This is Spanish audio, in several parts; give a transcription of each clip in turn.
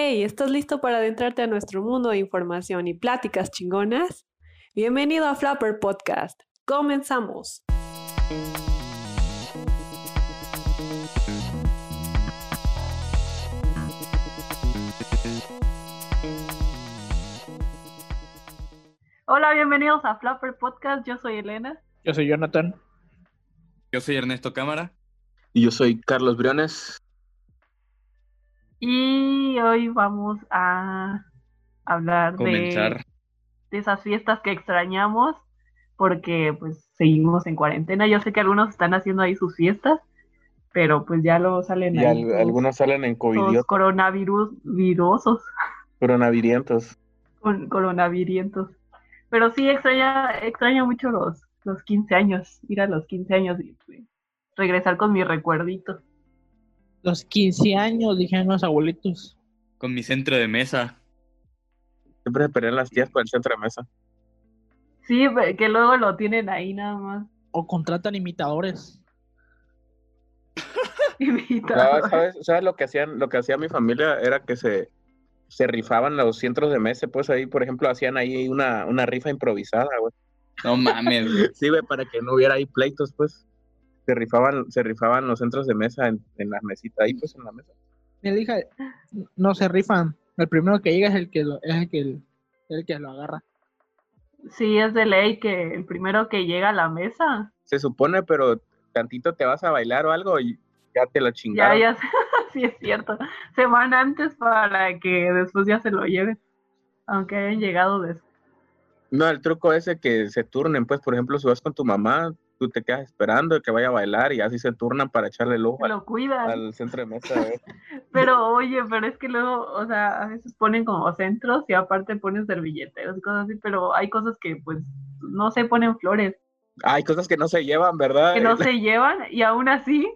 Hey, ¿estás listo para adentrarte a nuestro mundo de información y pláticas chingonas? Bienvenido a Flapper Podcast. Comenzamos. Hola, bienvenidos a Flapper Podcast. Yo soy Elena. Yo soy Jonathan. Yo soy Ernesto Cámara. Y yo soy Carlos Briones. Y hoy vamos a hablar de, de, esas fiestas que extrañamos porque pues seguimos en cuarentena. Yo sé que algunos están haciendo ahí sus fiestas, pero pues ya lo salen y algunos salen en COVID. Coronavirus virosos. Coronavirientos. Con, coronavirientos. Pero sí extraña, extraña mucho los, los 15 años, ir a los 15 años y pues, regresar con mi recuerdito. Los 15 años, dijeron los abuelitos. Con mi centro de mesa. Siempre esperé las tías con el centro de mesa. Sí, que luego lo tienen ahí nada más. O contratan imitadores. imitadores. ¿sabes, lo que hacían? Lo que hacía mi familia era que se, se rifaban los centros de mesa, pues ahí, por ejemplo, hacían ahí una, una rifa improvisada, güey. No mames, Sí, güey, para que no hubiera ahí pleitos, pues se rifaban, se rifaban los centros de mesa en, en las mesitas, ahí pues en la mesa. Me dije, no se rifan, el primero que llega es el que lo, es el que, el, que lo agarra. Sí, es de ley que el primero que llega a la mesa. Se supone, pero tantito te vas a bailar o algo y ya te lo chingaron. Ya, ya, sí es cierto. Se van antes para que después ya se lo lleven, aunque hayan llegado después. No, el truco ese que se turnen, pues, por ejemplo, si vas con tu mamá, tú te quedas esperando que vaya a bailar y así se turnan para echarle el ojo lo al, centro de mesa. pero oye, pero es que luego, o sea, a veces ponen como centros y aparte ponen servilleteros y cosas así, pero hay cosas que pues no se ponen flores. Hay cosas que no se llevan, ¿verdad? Que no se llevan y aún así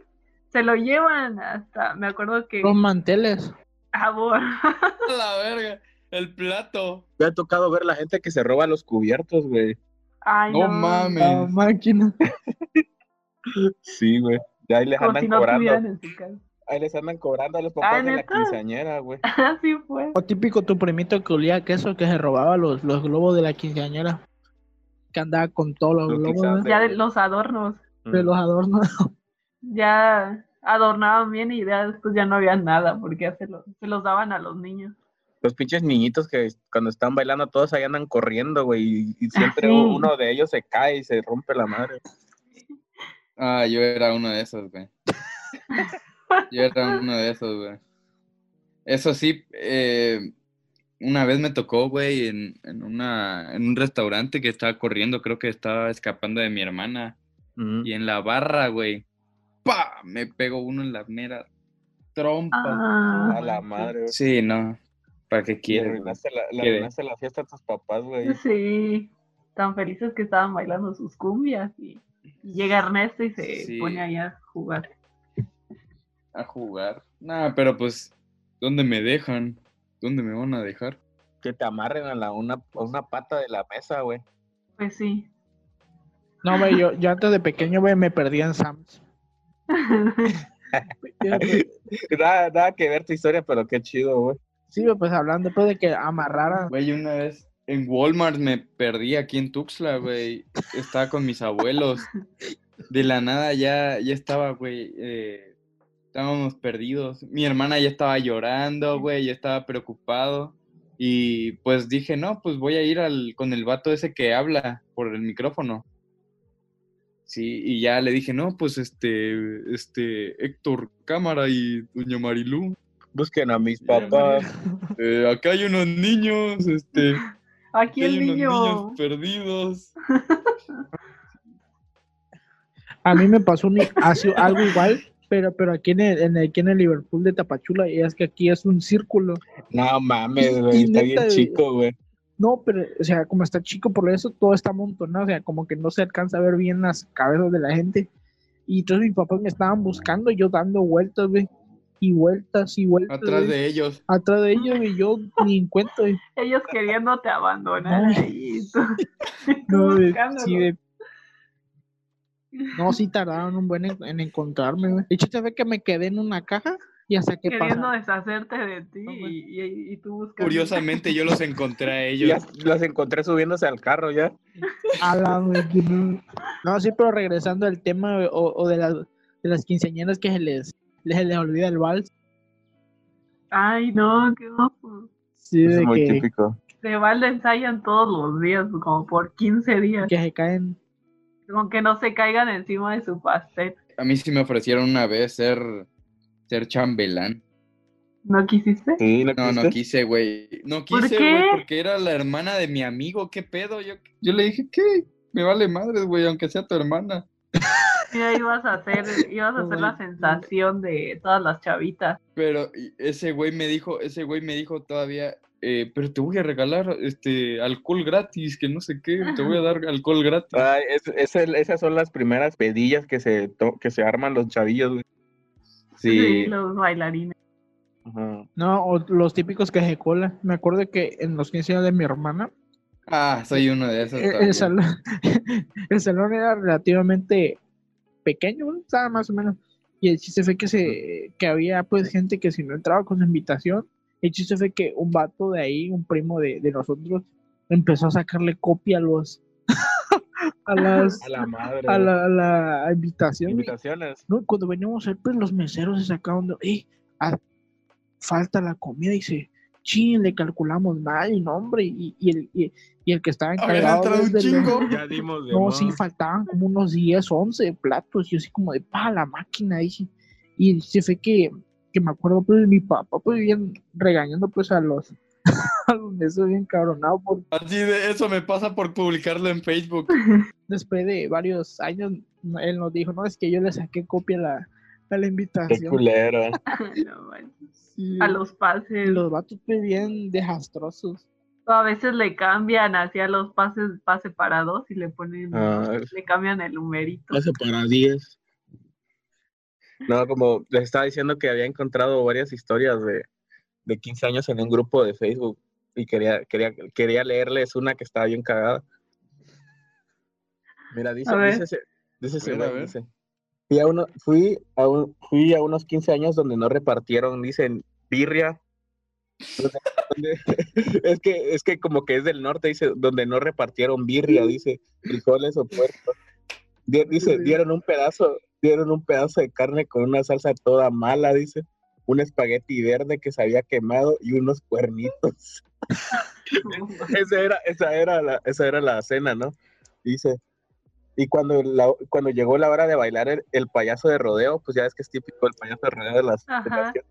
se lo llevan hasta, me acuerdo que... Los manteles. Amor. la verga, el plato. Me ha tocado ver la gente que se roba los cubiertos, güey no, mames. máquina. sí, güey. De ahí les andan cobrando. Ahí les andan cobrando a los papás de la quinceañera, güey. Así fue. O típico tu primito que olía queso que se robaba los, los globos de la quinceañera. Que andaba con todos los, globos. Ya de los adornos. De los adornos. Ya adornaban bien y ya después ya no había nada porque se, se los daban a los niños los pinches niñitos que cuando están bailando todos ahí andan corriendo, güey, y, siempre uno de ellos se cae y se rompe la madre. Ah, yo era uno de esos, güey. Yo era uno de esos, güey. Eso sí, eh, una vez me tocó, güey, en, en, una, en un restaurante que estaba corriendo, creo que estaba escapando de mi hermana. Y en la barra, güey, ¡pa! Me pegó uno en la mera trompa. Ah. a la madre. Sí, no. ¿Para qué quieres? Le arruinaste la, fiesta a tus papás, güey. Sí, tan felices que estaban bailando sus cumbias y, llega Ernesto y se pone ahí a jugar. A jugar. Nada, pero pues, ¿dónde me dejan? ¿Dónde me van a dejar? Que te amarren a, la, una, una pata de la mesa, güey. Pues sí. No, güey, yo, yo antes de pequeño, güey, me perdí en Sam's. nada, nada que ver tu historia, pero qué chido, güey. Sí, pues hablando después de que amarraran. Güey, una vez en Walmart me perdí aquí en Tuxtla, güey. Estaba con mis abuelos. De la nada ya, ya estaba, güey. Eh, estábamos perdidos. Mi hermana ya estaba llorando, güey. Ya estaba preocupado. Y pues dije, no, pues voy a ir al, con el vato ese que habla por el micrófono. Sí, y ya le dije, no, pues este, este, Héctor Cámara y Doña Marilú busquen a mis papás. Eh, acá hay unos niños, este. Aquí hay niño. unos niños perdidos. A mí me pasó algo igual, pero, pero aquí en el, aquí en el Liverpool de Tapachula, y es que aquí es un círculo. No mames, güey, está bien chico, güey. No, pero, o sea, como está chico, por eso todo está amontonado, o sea, como que no se alcanza a ver bien las cabezas de la gente. Y entonces mis papás me estaban buscando, yo dando vueltas, güey y vueltas y vueltas. Atrás de ellos. Atrás de ellos y yo ni encuentro. Ellos queriéndote abandonar no. ahí. no, sí, no, sí tardaron un buen en, encontrarme, güey. De hecho, ve que me quedé en una caja Ya sé qué Queriendo pasa. deshacerte de ti y, y, y, tú buscando. Curiosamente yo los encontré a ellos. Ya los encontré subiéndose al carro ya. A la no. no, sí, pero regresando al tema o, o de, las, de las quinceañeras que se les, les, les olvida el vals. Ay, no, qué ojo. Sí, es de muy que, típico. De vals ensayan todos los días, como por 15 días. que se caen. Como que no se caigan encima de su pastel. A mí sí me ofrecieron una vez ser, ser chambelán. ¿No quisiste? Sí, ¿no, No, no quise, güey. No ¿Por quise, güey, porque era la hermana de mi amigo. ¿Qué pedo? Yo, yo le dije, ¿qué? Me vale madres, güey, aunque sea tu hermana. Mira, ibas a hacer, ibas a hacer la sensación de todas las chavitas. Pero ese güey me dijo, ese güey me dijo todavía, eh, pero te voy a regalar este alcohol gratis, que no sé qué, te voy a dar alcohol gratis. Ay, es- es el- esas son las primeras pedillas que se, to- que se arman los chavillos, güey. Sí. los bailarines. Ajá. No, o los típicos que se cola. Me acuerdo que en los 15 años de mi hermana, Ah, soy uno de esos. el, el salón, el salón era relativamente pequeño, ¿no? estaba más o menos. Y el chiste fue que se que había pues gente que si no entraba con su invitación, el chiste fue que un vato de ahí, un primo de, de nosotros, empezó a sacarle copia a los a las A la madre. a la, a la invitación. Invitaciones. No, cuando veníamos a ver, pues los meseros se sacaban de, "Ey, falta la comida, y dice, chin, le calculamos mal, y no, hombre, y, y el, y, y el que estaba encargado entrado un chingo. Ya dimos de No, sí, faltaban como unos 10, 11 platos, y yo así como de, pa, la máquina, dije, y se fue que, que me acuerdo, pues, mi papá, pues, bien regañando, pues, a los, a los meseros bien cabronados, por Así de eso me pasa por publicarlo en Facebook. después de varios años, él nos dijo, no, es que yo le saqué copia a la, a la Qué invitación. culero. No manches. Sí. a los pases. los vatos bien desastrosos. O a veces le cambian hacia los pases pase para dos y le ponen, Ah. le cambian el numerito. Pase para 10. No, como les estaba diciendo que había encontrado varias historias de, de 15 años en un grupo de Facebook y quería, quería, quería leerles una que estaba bien cagada. Mira, dice, dice, dice dice, Fui a, uno, fui, a un- fui a unos 15 años donde no repartieron, dicen, birria. Es, que, es que como que es del norte, dice, donde no repartieron birria, dice, frijoles o puerco. Di- Dice, dieron un pedazo, dieron un pedazo de carne con una salsa toda mala, dice, un espagueti verde que se había quemado y unos cuernitos. esa era, esa era la, esa era la cena, ¿no? Dice, y cuando, la- cuando llegó la hora de bailar el, el payaso de rodeo, pues ya es que es típico el payaso de rodeo de las, de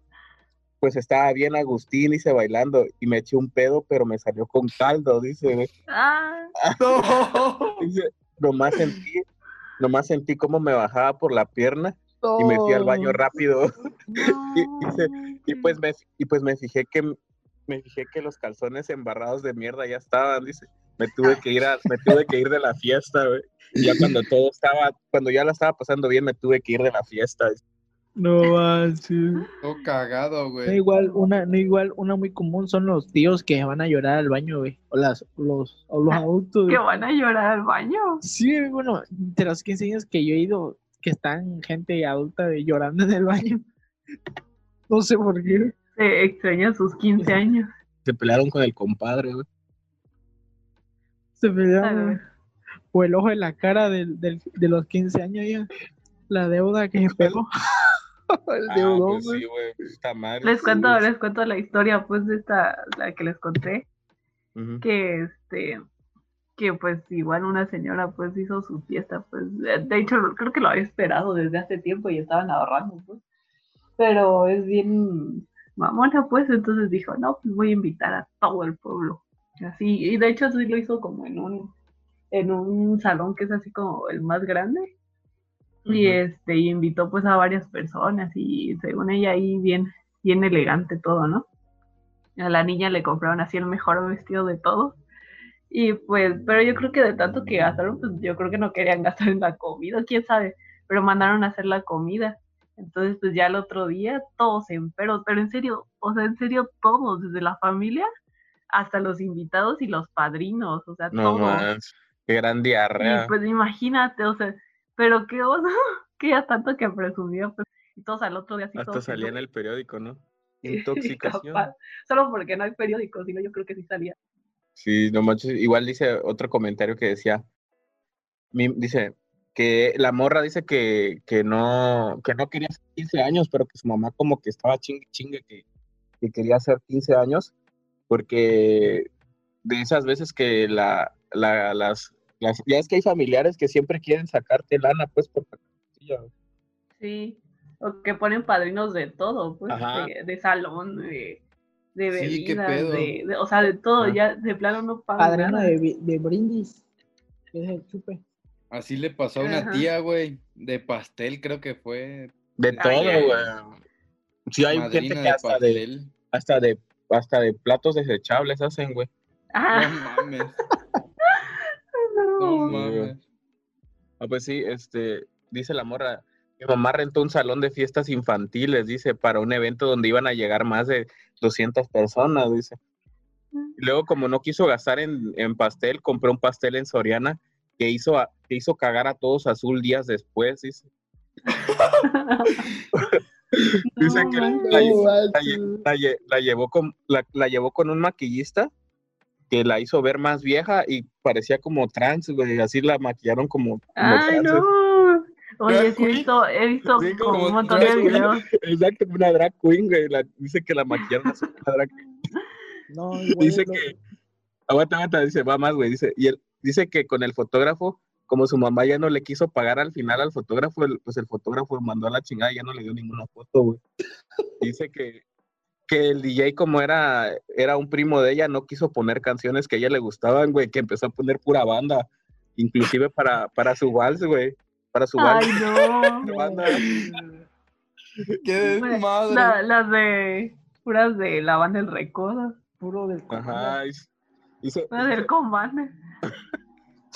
pues estaba bien Agustín, dice, bailando, y me eché un pedo, pero me salió con caldo, dice, Ah, No. dice, nomás sentí, nomás sentí cómo me bajaba por la pierna y me fui al baño rápido. Y, dice, y pues me, y pues me fijé que me fijé que los calzones embarrados de mierda ya estaban, dice. Me tuve que ir a, me tuve que ir de la fiesta, güey. Ya cuando todo estaba, cuando ya la estaba pasando bien, me tuve que ir de la fiesta. No manches. Todo cagado, No güey. igual, una, no igual, una muy común son los tíos que van a llorar al baño, güey. O las, los, o los adultos. que van a llorar al baño. Sí, bueno, de los 15 años que yo he ido, que están gente adulta güey, llorando en el baño. No sé por qué. Se extraña sus 15 años. Se pelearon con el compadre, güey. Se. O el ojo en la cara del, del- de los 15 años ya. La deuda que se pegó. el Ah, deudón, pues sí, güey. Está mal. Les cuento, les cuento la historia, pues, de esta, la que les conté, que este, que pues igual una señora pues hizo su fiesta, pues, de hecho creo que lo había esperado desde hace tiempo y estaban ahorrando, pues, pero es bien mamona, pues, entonces dijo, no, pues voy a invitar a todo el pueblo, así, y de hecho sí lo hizo como en un, en un salón que es así como el más grande, y este, y invitó pues a varias personas y según ella ahí bien, bien elegante todo, ¿no? A la niña le compraron así el mejor vestido de todo. Y pues, pero yo creo que de tanto que gastaron, pues yo creo que no querían gastar en la comida, quién sabe, pero mandaron a hacer la comida. Entonces, pues ya el otro día todos en pero, pero en serio, o sea, en serio todos, desde la familia hasta los invitados y los padrinos, o sea, No todos. más. Qué gran diarrea. Y pues imagínate, o sea, pero qué oso, que ya tanto que presumió, pues Y todos al otro día así Hasta salía en el periódico, ¿no? Intoxicación. Solo porque no hay periódico, sino yo creo que sí salía. Sí, no manches. Igual dice otro comentario que decía, dice que la morra dice que, que no, que no quería hacer 15 años, pero que su mamá como que estaba chingue chingue que, que quería hacer 15 años, porque de esas veces que la, la, las, las, ya es que hay familiares que siempre quieren sacarte lana, pues, por Sí, o que ponen padrinos de todo, pues, de, salón, de, de bebidas, de, o sea, de todo, ya de plano no pagan Padrino de, de brindis, es el chupe. Así le pasó a una tía, güey, de pastel creo que fue. De todo, güey. Sí, hay gente que hasta de, hasta de, hasta de platos desechables hacen, güey. No mames. no. mames. Ah, pues sí, este, dice la morra, mi mamá rentó un salón de fiestas infantiles, dice, para un evento donde iban a llegar más de 200 personas, dice. Y luego, como no quiso gastar en, en pastel, compró un pastel en Soriana que hizo, que hizo cagar a todos azul días después, dice. dice que la, llevó con, la, llevó con un maquillista que la hizo ver más vieja y parecía como trans, güey, así la maquillaron como, Ay, no. Oye, sí he visto, he visto como, un montón de videos. Exacto, una drag queen, güey, dice que la maquillaron así, una drag No, dice que, aguanta, aguanta, dice, va más, güey, dice, y él, dice que con el fotógrafo, como su mamá ya no le quiso pagar al final al fotógrafo, pues el fotógrafo mandó a la chingada y ya no le dio ninguna foto, güey. Dice que, que el DJ como era, era un primo de ella, no quiso poner canciones que a ella le gustaban, güey, que empezó a poner pura banda, inclusive para, para su vals, güey, para su vals. Ay, no. Qué desmadre. las de, puras de la banda del Recodo, puro del Ajá, Dice, del combate.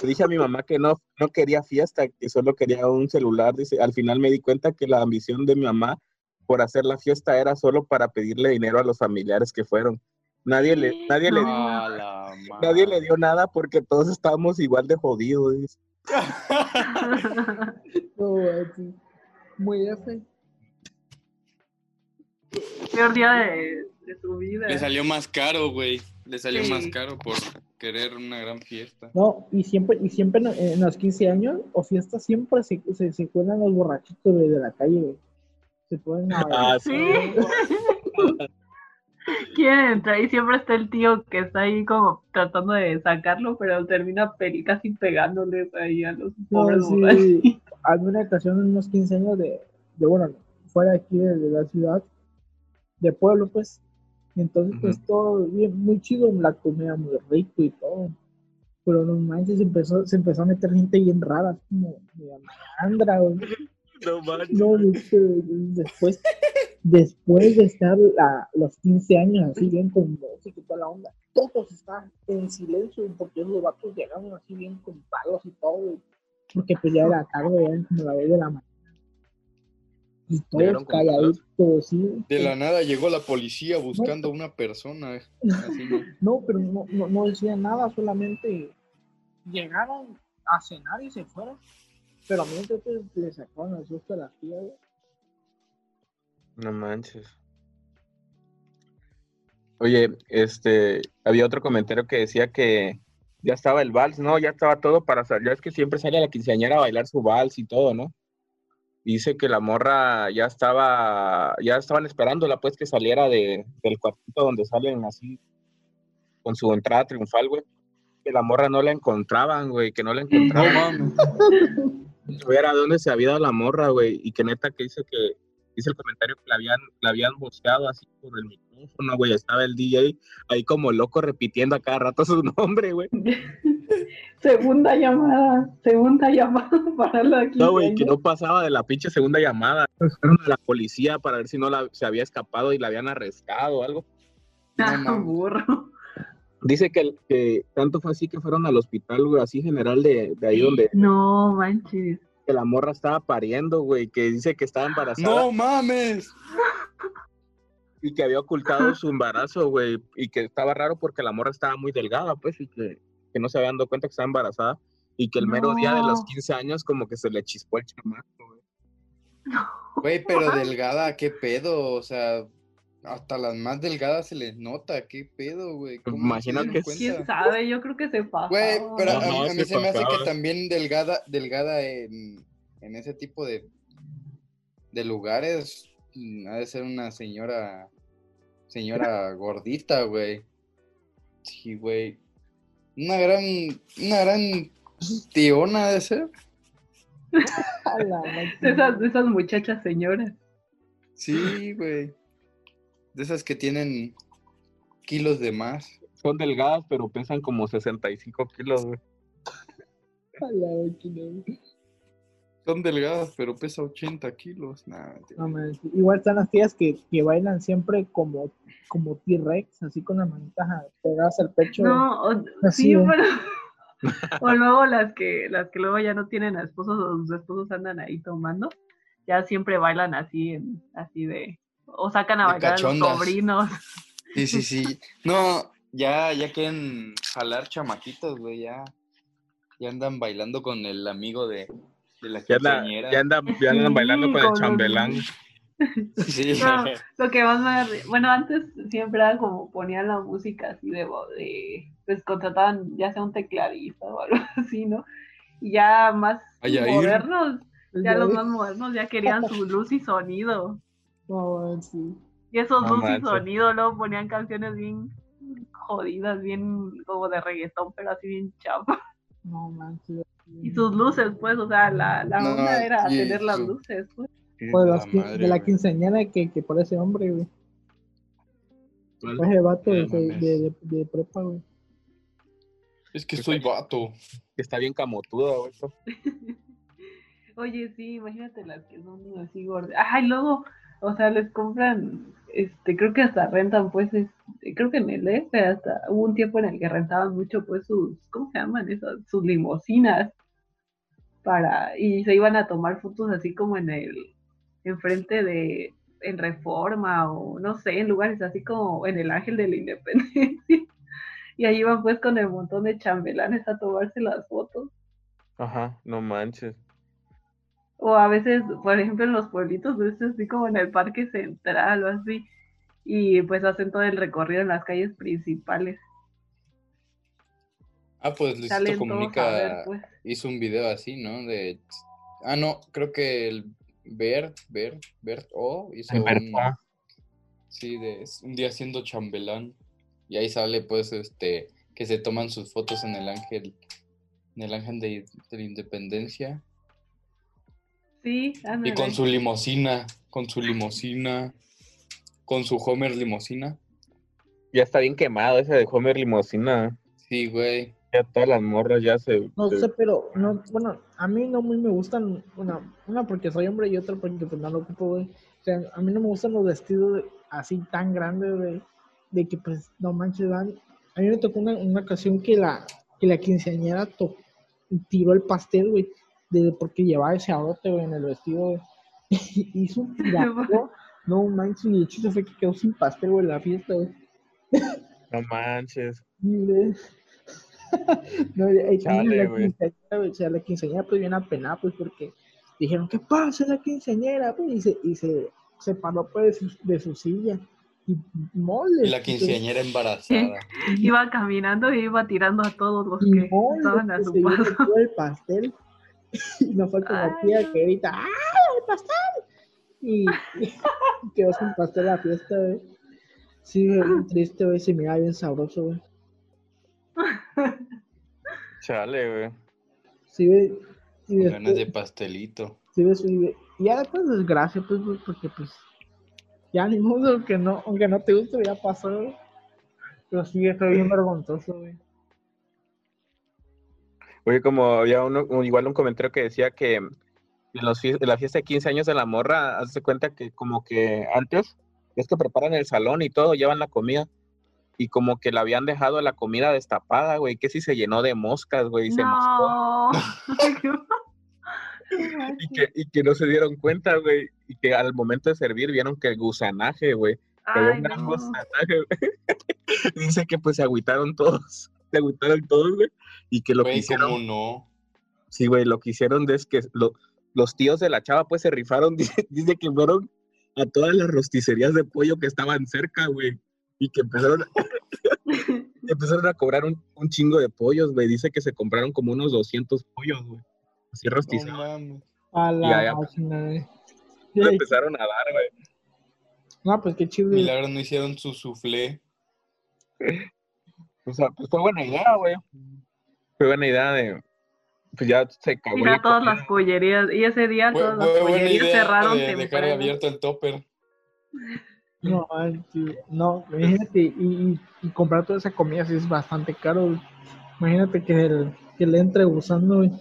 Le dije a mi mamá que no, no quería fiesta, que solo quería un celular. Dice, al final me di cuenta que la ambición de mi mamá por hacer la fiesta era solo para pedirle dinero a los familiares que fueron. Nadie le, nadie le, nadie le dio nada porque todos estábamos igual de jodidos. Muy F. Peor día de, de su vida. Le salió más caro, güey. Le salió más caro por querer una gran fiesta. No, y siempre, y siempre en, los 15 años o fiestas siempre se, se, se cuelan los borrachitos de la calle, güey. Se pueden ah, sí. Quieren entrar y siempre está el tío que está ahí como tratando de sacarlo, pero termina casi pegándole ahí a los pobres no, sí. una ocasión en unos 15 años de, de bueno, fuera aquí de la ciudad, de pueblo, pues, y entonces, pues todo bien, muy chido, la comida muy rico y todo. Pero no manches, se empezó, se empezó a meter gente bien rara, como Andra, No manches. No, después, después de estar a los 15 años así bien con música y toda la onda, todos están en silencio porque los vatos llegaron así bien con palos y todo, porque pues ya era tarde, ya como la vez de la mañana y todos calladitos, sí. De la nada llegó la policía buscando a una persona. no. pero no, no, no decían nada, solamente llegaron a cenar y se fueron. Pero a mí entonces le sacaron el susto a las tías. No manches. Oye, este, había otro comentario que decía que ya estaba el vals, ¿no? Ya estaba todo para salir. Ya es que siempre sale a la quinceañera a bailar su vals y todo, ¿no? Dice que la morra ya estaba, ya estaban esperándola pues que saliera de, del cuartito donde salen así con su entrada triunfal, güey. Que la morra no la encontraban, güey, que no la encontraban. Ver a dónde se había dado la morra, güey, y que neta que dice que, dice el comentario que la habían, la habían boceado así por el micrófono, güey, estaba el DJ ahí como loco repitiendo a cada rato su nombre, güey. segunda llamada, segunda llamada para la aquí. No, güey, que no pasaba de la pinche segunda llamada. Fueron a la policía para ver si no la, se había escapado y la habían arrestado o algo. Ah, burro. Dice que, que, tanto fue así que fueron al hospital, güey, así general de, de ahí donde. No, manches. Que la morra estaba pariendo, güey, que dice que estaba embarazada. ¡No mames! Y que había ocultado su embarazo, güey, y que estaba raro porque la morra estaba muy delgada, pues, y que que no se habían dado cuenta que estaba embarazada y que el mero día de los 15 años como que se le chispó el chamaco, güey. Güey, pero delgada, ¿qué pedo? O sea, hasta las más delgadas se les nota, ¿qué pedo, güey? Imagino que ¿Quién sabe? Yo creo que se pasa. Güey, pero a, mí se, me hace que también delgada, delgada en, en ese tipo de, de lugares mm, ha de ser una señora, señora gordita, güey. Sí, güey. Una gran, una gran tiona de ser. de, esas, de esas muchachas señoras. Sí, güey. De esas que tienen kilos de más. Son delgadas, pero pesan como 65 kilos, güey. Son delgadas, pero pesa 80 kilos. igual están las tías que, que bailan siempre como, como T-Rex, así con las manitas pegadas al pecho. No, o, sí, pero... o luego las que, las que luego ya no tienen esposos o sus esposos andan ahí tomando, ya siempre bailan así, así de o sacan a bailar a los sobrinos. Sí, sí, sí. No, ya, ya quieren jalar chamaquitos, güey, ya. Ya andan bailando con el amigo de, de la. Ya, andan, ya andan bailando con, el chambelán. Sí. lo que más me... Bueno, antes siempre era como ponían la música así de, de... Pues contrataban ya sea un tecladista o algo así, ¿no? Y ya más modernos, ya los más modernos ya querían su luz y sonido. Y esos no y sonido, luego ponían canciones bien jodidas, bien como de reggaetón, pero así bien chapa. No manches. Y sus luces, pues, o sea, la, la onda era tener las luces, pues. pues de la quinceañera que, que por ese hombre, güey. Ese vato de, de, de, prepa, güey. Es que soy vato. Que está bien camotudo, güey. Oye, sí, imagínate las que son así gordas. Ay, luego, o sea, les compran, este, creo que hasta rentan, pues, creo que en el E, hasta hubo un tiempo en el que rentaban mucho, pues, sus, ¿cómo se llaman esas? Sus limosinas para, y se iban a tomar fotos así como en el, enfrente de, en Reforma o no sé, en lugares así como en el Ángel de la Independencia. Y ahí iban pues con el montón de chambelanes a tomarse las fotos. Ajá, no manches. O a veces, por ejemplo, en los pueblitos, pues, así como en el parque central o así, y pues hacen todo el recorrido en las calles principales. Ah, pues Luisito Comunica pues. hizo un video así, ¿no? De... Ah, no, creo que el Bert, Bert, Bert O hizo un... Sí, de un día haciendo chambelán. Y ahí sale, pues, este, que se toman sus fotos en el ángel, en el ángel de la independencia. Y con su limosina, con su limosina, con su Homer limosina. Ya está bien quemado ese de Homer limosina. Sí, güey. Ya todas las morras ya se... No sé, pero, no, bueno, a mí no muy me gustan, una, una porque soy hombre y otra porque pues no lo ocupo, güey. O sea, a mí no me gustan los vestidos así tan grandes, güey, de que pues no manches, van. A mí me tocó una, una ocasión que la, que la quinceañera tiró el pastel, güey de porque llevaba ese agote, güey, en el vestido, güey. Hizo un tirazo. no manches, y el chiste fue que quedó sin pastel, güey, en la fiesta, güey. No manches. no, ahí la quinceañera, güey, o sea, la quinceañera pues bien apenada, pues, porque dijeron, ¿qué pasa la quinceañera? Pues, y se, y se, se paró, pues, de su, de su silla. Y, mole, y la quinceañera embarazada. iba caminando y iba tirando a todos los que estaban a su paso. el pastel y no fue como tía que grita, ¡ah, el pastel! Y, quedó sin pastel la fiesta, güey. Sí, triste, güey, se mira bien sabroso, güey. Chale, güey. Sí, güey. Y Ganas de pastelito. Sí, güey, sí, Y ya después desgracia, pues, güey, porque, pues, ya ni modo, aunque no, aunque no te guste, ya pasó, güey. Pero sí, estoy bien vergonzoso, güey. Oye, como había uno, igual un comentario que decía que en, los, la fiesta de 15 años de la morra, hace cuenta que como que antes es que preparan el salón y todo, llevan la comida y como que la habían dejado la comida destapada, güey, que si se llenó de moscas, güey, y se moscó. y, que, y que no se dieron cuenta, güey, y que al momento de servir vieron que el gusanaje, güey, que había un gran gusanaje, güey. Dice que pues se agüitaron todos se agüitaron todos, güey. Y que lo que hicieron. no? Sí, güey, lo que hicieron es que lo, los tíos de la chava pues se rifaron, dice, que fueron a todas las rosticerías de pollo que estaban cerca, güey, y que empezaron, empezaron a cobrar un, chingo de pollos, güey, dice que se compraron como unos 200 pollos, güey, así rostizados. a la máquina, empezaron a dar, güey. No, pues qué chido. Milagro no hicieron su soufflé. O sea, pues fue buena idea, güey. Fue buena idea de. Pues ya se cagó. Mira todas las pollerías. Y ese día todas las pollerías cerraron. De dejar abierto el topper. No, no, imagínate, y, y, comprar toda esa comida sí es bastante caro. Imagínate que, el, que le entre usando, güey.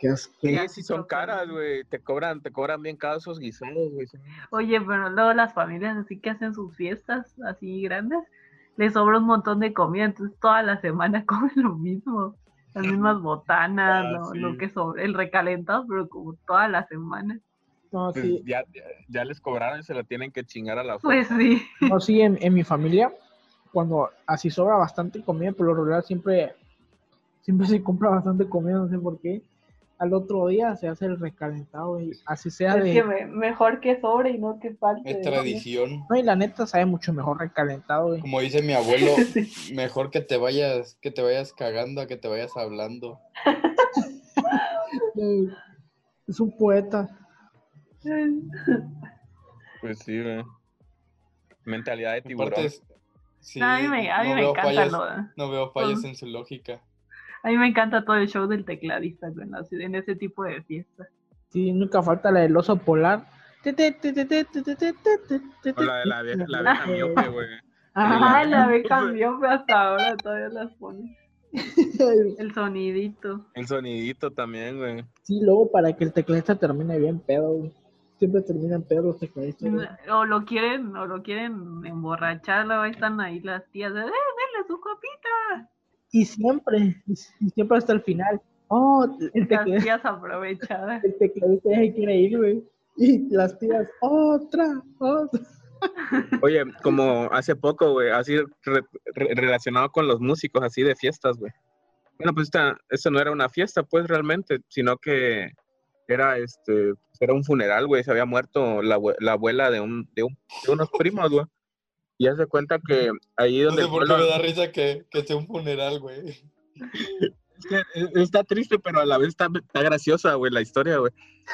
Sí, sí son caras, güey. Te cobran, te cobran bien caros esos guisados, güey. Oye, pero luego las familias así que hacen sus fiestas así grandes, les sobra un montón de comida, entonces toda la semana comen lo mismo. Las mismas botanas, ah, lo, que sobre, el recalentado, pero como toda la semana. No, pues sí. ya, ya, les cobraron y se la tienen que chingar a la Pues sí. No, sí, en, en mi familia, cuando así sobra bastante comida, por lo regular siempre, siempre se compra bastante comida, no sé por qué al otro día se hace el recalentado y así sea es Que mejor que sobre y no que falte. Es tradición. No, y la neta sabe mucho mejor recalentado. Como dice mi abuelo, mejor que te vayas, que te vayas cagando a que te vayas hablando. es un poeta. Pues sí, Mentalidad de tiburón. sí, a mí me, encanta fallas, No veo fallas en su lógica. A mí me encanta todo el show del tecladista en ese tipo de fiestas. Sí, nunca falta la del oso polar. O la de la vieja, la vieja miope, güey. Ajá, la vieja miope hasta ahora todavía las pone. El sonidito. El sonidito también, güey. Sí, luego para que el tecladista termine bien pedo, güey. Siempre terminan pedo los tecladistas. O lo quieren, o lo quieren emborrachar, luego están ahí las tías de, ¡eh, denle su copita! y siempre, y siempre hasta el final. Oh, el tecladista. aprovechadas. El tecladista ir, güey. Y las tías, otra, otra. Oye, como hace poco, güey, así relacionado con los músicos, así de fiestas, güey. Bueno, pues esta, esta no era una fiesta, pues realmente, sino que era este, era un funeral, güey. Se había muerto la, la abuela de, un, de, un, de unos primos, güey. Y hace cuenta que ahí donde. No sé por qué me da risa que, que sea un funeral, güey. Es que está triste, pero a la vez está, está graciosa, güey, la historia, güey.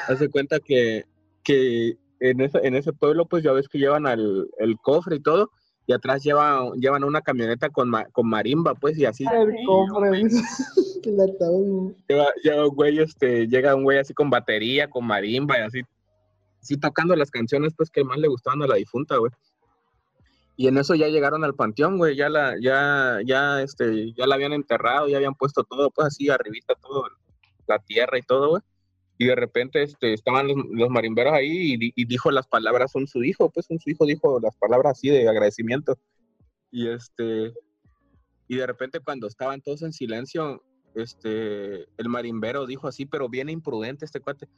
Hace cuenta que, que en, ese, en ese pueblo, pues ya ves que llevan al, el cofre y todo, y atrás llevan, llevan una camioneta con, con marimba, pues, y así. Cofre, lleva, lleva un güey, este, llega un güey así con batería, con marimba, y así, así tocando las canciones, pues, que más le gustaban a la difunta, güey. Y en eso ya llegaron al panteón, güey, ya la, ya, ya, este, ya la habían enterrado, ya habían puesto todo, pues así, arribita todo, la tierra y todo, güey. Y de repente, este, estaban los, marimberos ahí y, dijo las palabras, son su hijo, pues un su hijo dijo las palabras así de agradecimiento. Y este, y de repente cuando estaban todos en silencio, este, el marimbero dijo así, pero bien imprudente este cuate,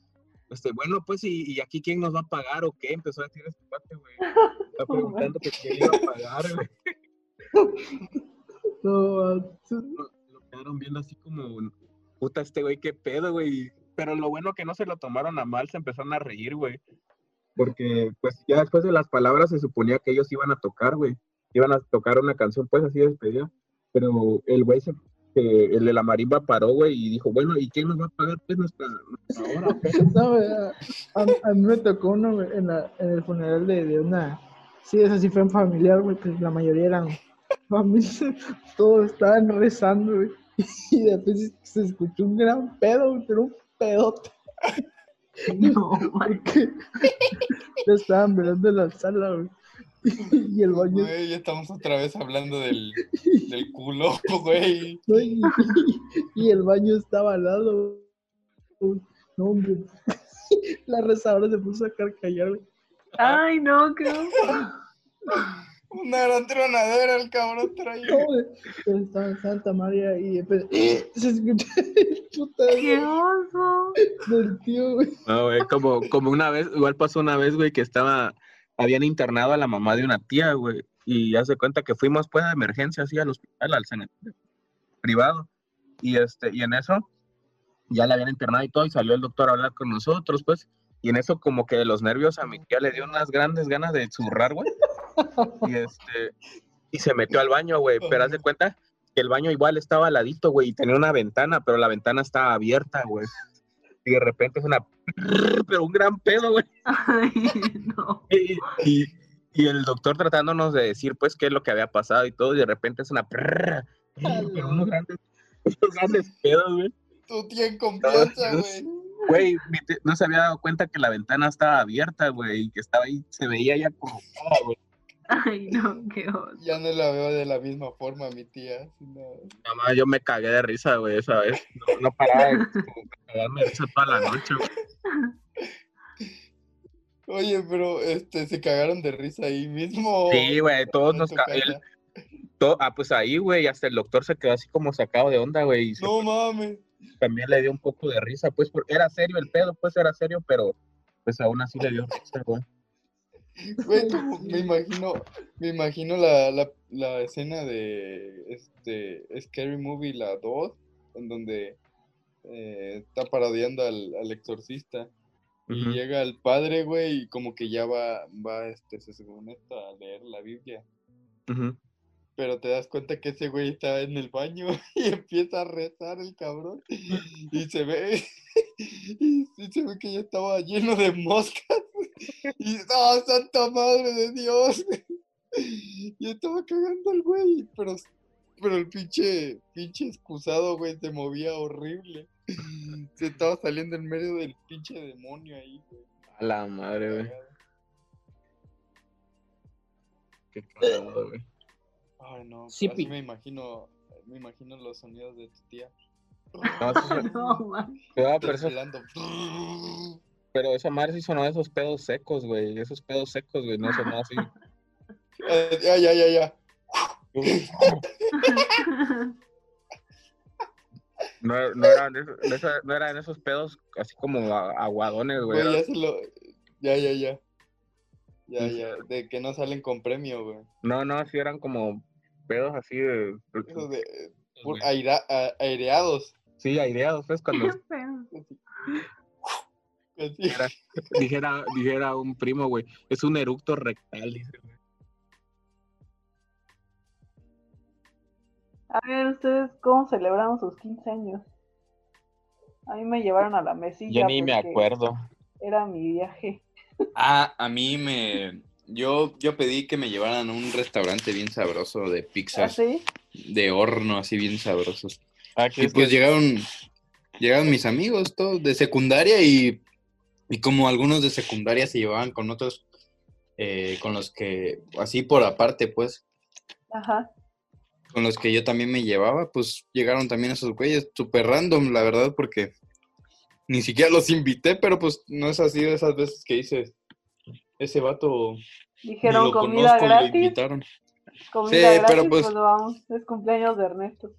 este, bueno, pues, ¿y, aquí quién nos va a pagar o qué? Empezó a decir este cuate, güey. Está preguntando que quién iba a pagar, güey. No, lo, quedaron viendo así como, puta, este güey, qué pedo, güey. Pero lo bueno que no se lo tomaron a mal, se empezaron a reír, güey. Porque, pues, ya después de las palabras se suponía que ellos iban a tocar, güey. Iban a tocar una canción, pues, así de despedida. Pero el güey se el de la marimba paró, güey, y dijo, bueno, ¿y quién nos va a pagar pues nuestra, hora? a, mí me tocó uno en, la, en el funeral de, de, una, sí, esa sí fue un familiar, güey, que la mayoría eran familias, todos estaban rezando, güey, y después se escuchó un gran pedo, pero un pedote. No, porque estaban mirando en la sala, güey. y el baño. Güey, ya estamos otra vez hablando del, del culo, güey. y, el baño estaba al lado. No, hombre. La rezadora se puso a carcallar, güey. Ay, no, qué Una gran tronadera el cabrón traía. No, estaba en Santa María y después se escucha puta. ¡Qué oso! Del tío, güey. No, güey, como, como una vez, igual pasó una vez, güey, que estaba habían internado a la mamá de una tía, güey. Y ya se cuenta que fuimos pues de emergencia así al hospital, al cementerio privado. Y este, y en eso, ya la habían internado y todo, y salió el doctor a hablar con nosotros, pues, y en eso como que de los nervios a mi tía le dio unas grandes ganas de zurrar, güey, y este, y se metió al baño, güey, pero haz de cuenta que el baño igual estaba al ladito, güey, y tenía una ventana, pero la ventana estaba abierta, güey, y de repente es una, pero un gran pedo, güey. Ay, no. Y, y, el doctor tratándonos de decir, pues, qué es lo que había pasado y todo, y de repente es una, pero unos grandes, unos grandes pedos, güey. Tía en confianza, güey. Güey, no se había dado cuenta que la ventana estaba abierta, güey, y que estaba ahí, se veía ya como, güey. Ay, no, qué oso. Ya no la veo de la misma forma, mi tía. No. Mamá, yo me cagué de risa, güey, esa vez. No, no paraba de, cagarme de risa toda la noche, güey. Oye, pero este, se cagaron de risa ahí mismo. Sí, güey, todos nos cagamos. Ah, pues ahí, güey, hasta el doctor se quedó así como sacado de onda, güey. No mames. También le dio un poco de risa, pues, porque era serio el pedo, pues era serio, pero pues aún así le dio risa, güey. Güey, me imagino, me imagino la, la, la, escena de este Scary Movie, la 2, en donde eh, está parodiando al, al exorcista. Y llega el padre, güey, y como que ya va, va este, según esto, a leer la Biblia. Pero te das cuenta que ese güey está en el baño y empieza a rezar el cabrón. Y se ve, y, se ve que ya estaba lleno de moscas. Y, ¡oh, santa madre de Dios! Y estaba cagando el güey, pero, pero el pinche, pinche excusado, güey, se movía horrible. Se estaba saliendo en medio del pinche demonio ahí, güey. A la madre, güey. Qué cagado, güey. Ay, no, sí, así me imagino, me imagino los sonidos de tu tía. No, no, pero, pero esa madre sí sonó esos pedos secos, güey. Esos pedos secos, güey, no sonó así. Eh, ya, ya, ya, ya. No, no, eran esos, no eran esos pedos así como aguadones, güey. ya, lo... ya, ya, ya. Ya, ya, de que no salen con premio, güey. No, no, sí eran como pedos así de... de aireados. Sí, aireados, es cuando... dijera, dijera un primo, güey, es un eructo rectal, dice, güey. A ver, ¿ustedes cómo celebraron sus 15 años? A mí me llevaron a la mesilla. Yo ni me acuerdo. Era mi viaje. Ah, a mí me... Yo, yo pedí que me llevaran a un restaurante bien sabroso de pizzas. ¿Ah, de horno, así bien sabrosos. Ah, y pues llegaron, llegaron mis amigos todos de secundaria y, y como algunos de secundaria se llevaban con otros, eh, con los que, así por aparte, pues. Ajá con los que yo también me llevaba, pues llegaron también esos güeyes, súper random, la verdad, porque ni siquiera los invité, pero pues no es así de esas veces que dices, ese vato. Dijeron comida gratis. invitaron. Comida sí, pero pues, pues, vamos, es cumpleaños de Ernesto.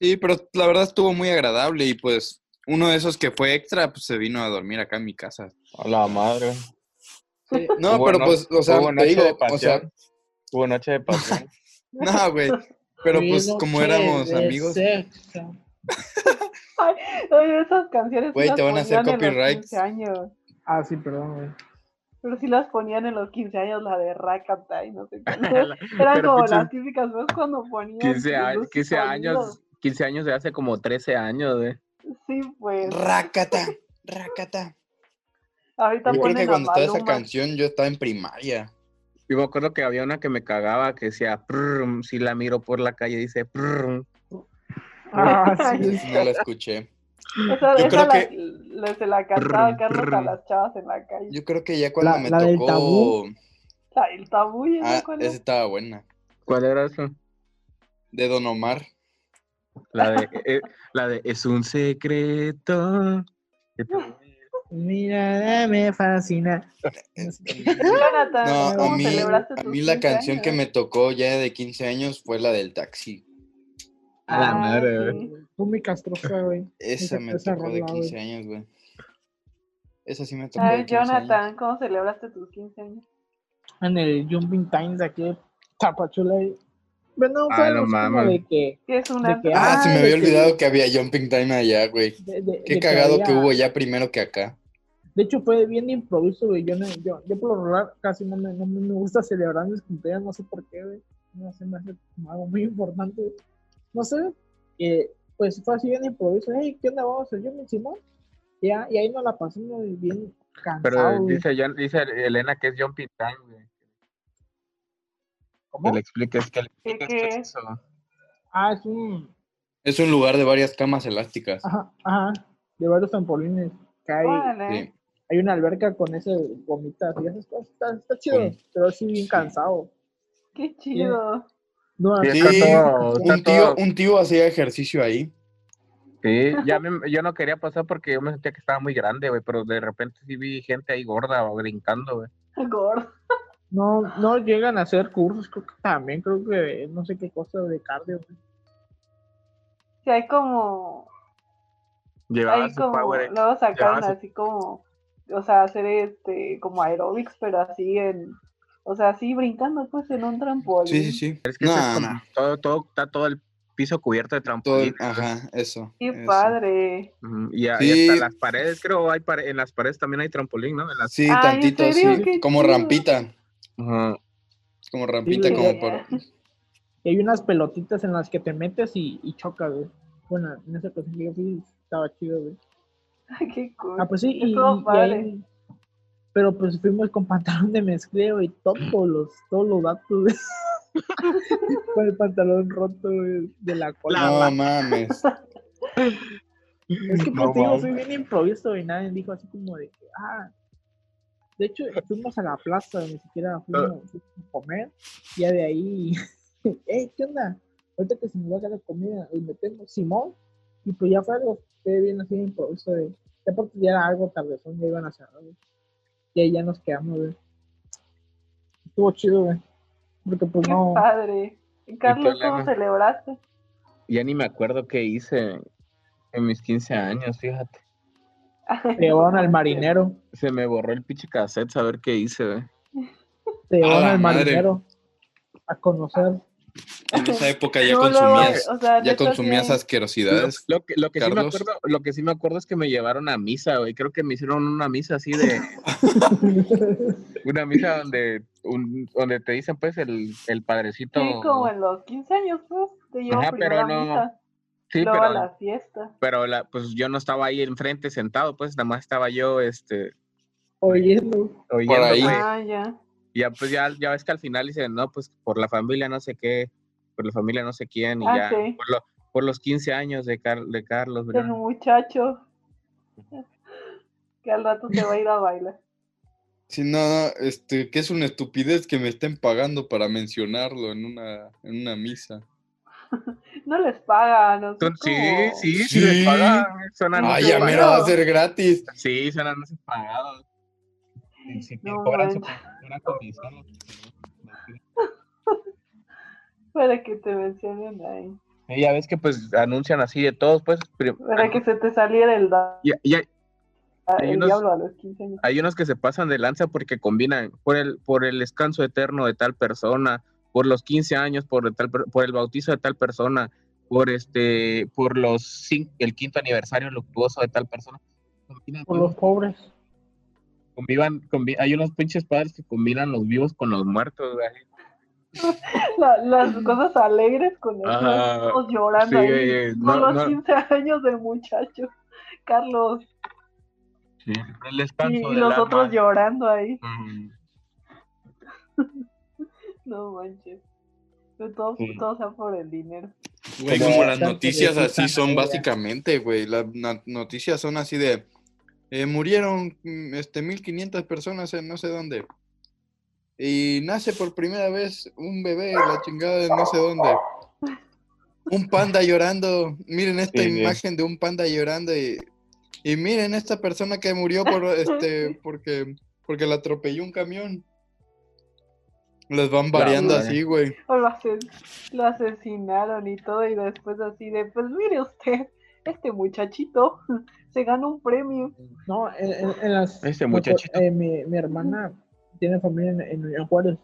Sí, pero la verdad estuvo muy agradable y pues uno de esos que fue extra, pues se vino a dormir acá en mi casa. A la madre. No, pero pues, o sea, te digo, o sea, hubo noche de pasión. no, güey. Pero pues como éramos amigos. Ay, oye, esas canciones. Güey, te van a hacer copyright. Ah, sí, perdón, güey. Pero sí las ponían en los 15 años, la de Rakata no sé qué. Eran como las típicas, ¿ves? Cuando ponían. 15, años, 15 años, 15 años de hace como 13 años, güey. Sí, pues. Rakata, Rakata. Ahorita yo creo que cuando estaba esa canción yo estaba en primaria. Yo me acuerdo que había una que me cagaba que decía, si la miro por la calle, dice, ah, sí. No la escuché. Esa, yo creo la, que... se la cantaba Carlos a las chavas en la calle. Yo creo que ya cuando me la tocó... tabú. La, el tabú, ah, esa estaba buena. ¿Cuál era eso? De Don Omar. La de, eh, la de Es un secreto. Mira, me fascina. Jonathan, no, a mí, a mí la canción que me tocó ya de 15 años fue la del taxi. A la madre, güey. Fue muy castrosa, güey. Esa me tocó de 15 años, güey. Esa sí me tocó. Ay, Jonathan, ¿cómo celebraste tus 15 años? En el Jumping Times de aquí de Tapachula. Ah, fue no así como mames. de que, Que es una. de que, Ah, se me había de que- olvidado que había jumping time allá, güey. de- de- Qué de que cagado que había- hubo ya primero que acá. De hecho, fue bien de improviso, güey. Yo, no, yo, yo por lo regular casi no me, no me me gusta celebrar mis cumpleaños, no sé por qué, güey. No sé, me hace como algo muy importante. güey. No sé, eh, pues fue así bien de improviso. Hey, ¿qué onda? Vamos a hacer yo, mi Simón. Ya, y ahí nos la pasamos bien cansado, Pero dice, Jan- dice Elena que es jumping time, güey. ¿Cómo? Que le expliques, que le ¿Qué- expliques qué qué es? es eso. Ah, es un... Es un lugar de varias camas elásticas. Ajá, ajá. De varios trampolines. Que hay, Órale. Sí. hay una alberca con ese gomitas y esas cosas. Está, está chido, pero sí bien cansado. Qué chido. No, Sí, así- está todo- está Un tío, todo- un tío hacía ejercicio ahí. Sí, ya me- yo no quería pasar porque yo me sentía que estaba muy grande, güey, pero de repente sí vi gente ahí gorda o brincando, güey. Gordo. No, no llegan a hacer cursos, creo que también, creo que no sé qué cosa de cardio. Sí, hay como. Llevaba Hay como. power. Luego sacaron llevaba su- así como. O sea, hacer este. Como aerobics, pero así en. O sea, así brincando, pues en un trampolín. Sí, sí, sí. Es que eso es No, como no. todo, todo, está todo el piso cubierto de Todo, trampolín. ajá, eso. Qué eso. padre. Y, Sí. hasta las paredes, creo, hay pare- en las paredes también hay trampolín, ¿no? En las... Sí, Ay, ¿en tantito, serio? sí. Qué Como chido. rampita. Ajá. Como rampita, Sí, como ya. por. Y hay unas pelotitas en las que te metes y, y chocas, güey. Bueno, en esa ocasión que yo fui, estaba chido, güey. Qué cool. Ah, pues sí, y, y- ahí- Pero pues fuimos con pantalón de mezcleo y todos los, todos los datos, güey. con el pantalón roto, güey, de la cola. No mames. Es que No pues te digo, fui bien improviso y nadie dijo así como de que, ah. De hecho, fuimos a la plaza, ni siquiera fuimos, fuimos a comer. Ya de ahí, hey, ¿qué onda? Ahorita que se nos va a dar la comida, y metemos Simón. Y pues ya fue algo, fue bien así de improviso. De, ya porque ya era algo tardezón, ya iban a cerrar. Y ahí ya nos quedamos, güey. Estuvo chido, güey. Porque pues Qué no. padre. Carlos, ¿cómo celebraste? Ya ni me acuerdo qué hice en mis 15 años, fíjate. Te llevaron al marinero. Se me borró el pinche cassette, saber qué hice, güey. Te llevaron al madre. marinero. A conocer. En esa época ya No, consumías, o sea, ya consumías asquerosidades. Lo que, lo, que sí me acuerdo, lo que sí me acuerdo es que me llevaron a misa, güey. Creo que me hicieron una misa así de. una misa donde, un- donde te dicen, pues, el, el padrecito. Sí, como en los 15 años, pues, te llevo Ajá, pero a no- misa, Sí, luego a pero, la fiesta. pero la, pues yo no estaba ahí enfrente sentado, pues, nada más estaba yo, este, Oyendo. oyendo, ahí. güey. Ah, ya. Y ya, pues, ya, ya ves que al final dicen, no, pues, por la familia no sé qué, por la familia no sé quién, y Ah, ya, sí. por, lo- por los 15 años de, Car- de Carlos, El ¿verdad? muchacho. Que al rato te va a ir a bailar. Sí, no, no, este, que es una estupidez que me estén pagando para mencionarlo en una, en una misa. No les pagan, o sea, Sí, como- sí, sí, Sí. les pagan, son Ay, ya me va a ser gratis. Sí, son anuncios pagados. Y si te No cobran su manches. una comisión. Para que te mencionen ahí. Y ya ves que pues anuncian así de todos, pues. Para que se te saliera el, da- y- y hay, hay el unos- diablo a los 15 años. hay unos que se pasan de lanza porque combinan por el, por el descanso eterno de tal persona, por los 15 años, por, de tal, por el bautizo de tal persona, por este, por los el quinto aniversario luctuoso de tal persona. Combinan Por los pobres. Convivan, convi- hay unos pinches padres que combinan los vivos con los muertos. La- las cosas alegres con los llorando Sí, ahí. eh, por no, los no. 15 años del muchacho. Carlos. Sí, el descanso Y, los alma. otros llorando ahí. No manches. Todo, Sí. todo sea por el dinero. Güey, Como como las noticias así son básicamente, güey. Las noticias son así de eh, murieron mm, este 1500 personas en no sé dónde. Y nace por primera vez un bebé, la chingada de no sé dónde. Un panda llorando. Miren esta Sí, sí. imagen de un panda llorando y, y miren esta persona que murió por este porque porque la atropelló un camión. Les van variando así, güey. O lo, ases- lo asesinaron y todo. Y después así de, pues mire usted, este muchachito se ganó un premio. No, en, en- en las. Acuer- muchachito. eh, mi, mi hermana tiene familia en, en, Juárez